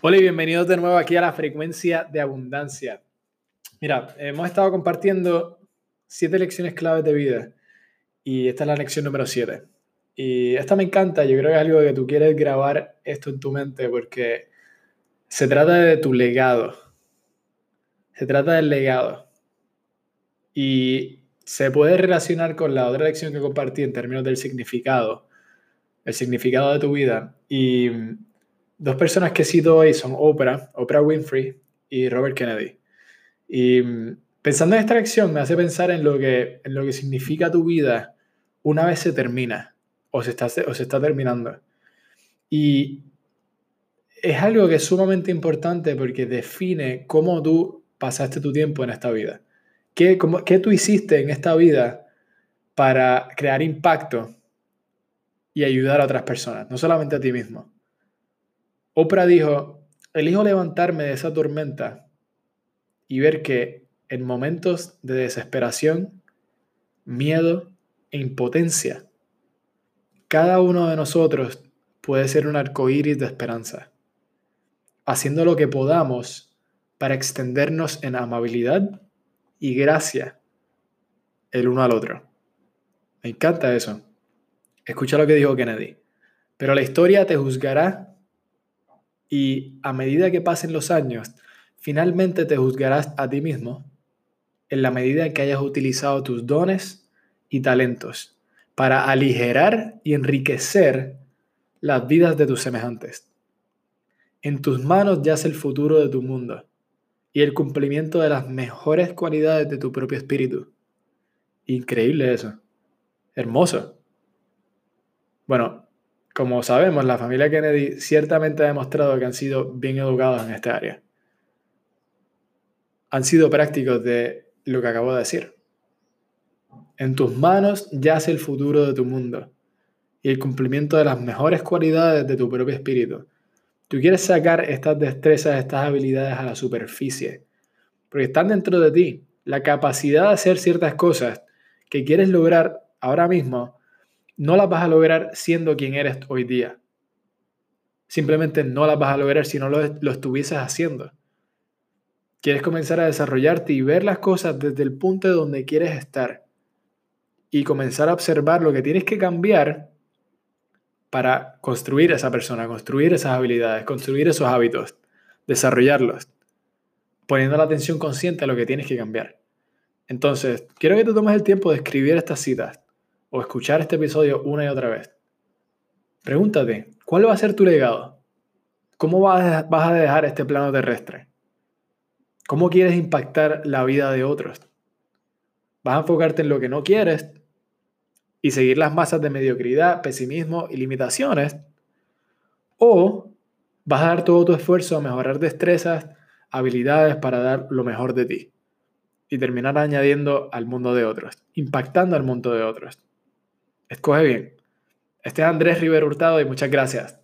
Hola y bienvenidos de nuevo aquí a la frecuencia de abundancia. Mira, hemos estado compartiendo siete lecciones claves de vida y esta es la lección número siete. Y esta me encanta, yo creo que es algo que tú quieres grabar esto en tu mente porque se trata de tu legado. Se trata del legado. Y se puede relacionar con la otra lección que compartí en términos del significado, el significado de tu vida. Y dos personas que cito hoy son Oprah, Oprah Winfrey y Robert Kennedy. Y mm, pensando en esta lección me hace pensar en lo que, en lo que significa tu vida una vez se termina o se está, o se está terminando. Y es algo que es sumamente importante porque define cómo tú pasaste tu tiempo en esta vida. ¿Qué, cómo, qué tú hiciste en esta vida para crear impacto y ayudar a otras personas, no solamente a ti mismo? Oprah dijo, elijo levantarme de esa tormenta y ver que en momentos de desesperación, miedo e impotencia, cada uno de nosotros puede ser un arco iris de esperanza, haciendo lo que podamos para extendernos en amabilidad y gracia el uno al otro. Me encanta eso. Escucha lo que dijo Kennedy. Pero la historia te juzgará y a medida que pasen los años, finalmente te juzgarás a ti mismo en la medida que hayas utilizado tus dones y talentos para aligerar y enriquecer las vidas de tus semejantes. En tus manos yace el futuro de tu mundo y el cumplimiento de las mejores cualidades de tu propio espíritu. Increíble eso. Hermoso. Bueno, como sabemos, la familia Kennedy ciertamente ha demostrado que han sido bien educados en esta área. Han sido prácticos de lo que acabo de decir. En tus manos yace el futuro de tu mundo y el cumplimiento de las mejores cualidades de tu propio espíritu. Tú quieres sacar estas destrezas, estas habilidades a la superficie, porque están dentro de ti. La capacidad de hacer ciertas cosas que quieres lograr ahora mismo no las vas a lograr siendo quien eres hoy día. Simplemente no las vas a lograr si no lo, estuvieses haciendo. Quieres comenzar a desarrollarte y ver las cosas desde el punto de donde quieres estar. Y comenzar a observar lo que tienes que cambiar para construir esa persona, construir esas habilidades, construir esos hábitos, desarrollarlos, poniendo la atención consciente a lo que tienes que cambiar. Entonces, quiero que te tomes el tiempo de escribir estas citas o escuchar este episodio una y otra vez, pregúntate, ¿cuál va a ser tu legado? ¿Cómo vas a dejar este plano terrestre? ¿Cómo quieres impactar la vida de otros? ¿Vas a enfocarte en lo que no quieres y seguir las masas de mediocridad, pesimismo y limitaciones? ¿O vas a dar todo tu esfuerzo a mejorar destrezas, habilidades para dar lo mejor de ti y terminar añadiendo al mundo de otros, impactando al mundo de otros? Escoge bien. Este es Andrés River Hurtado y muchas gracias.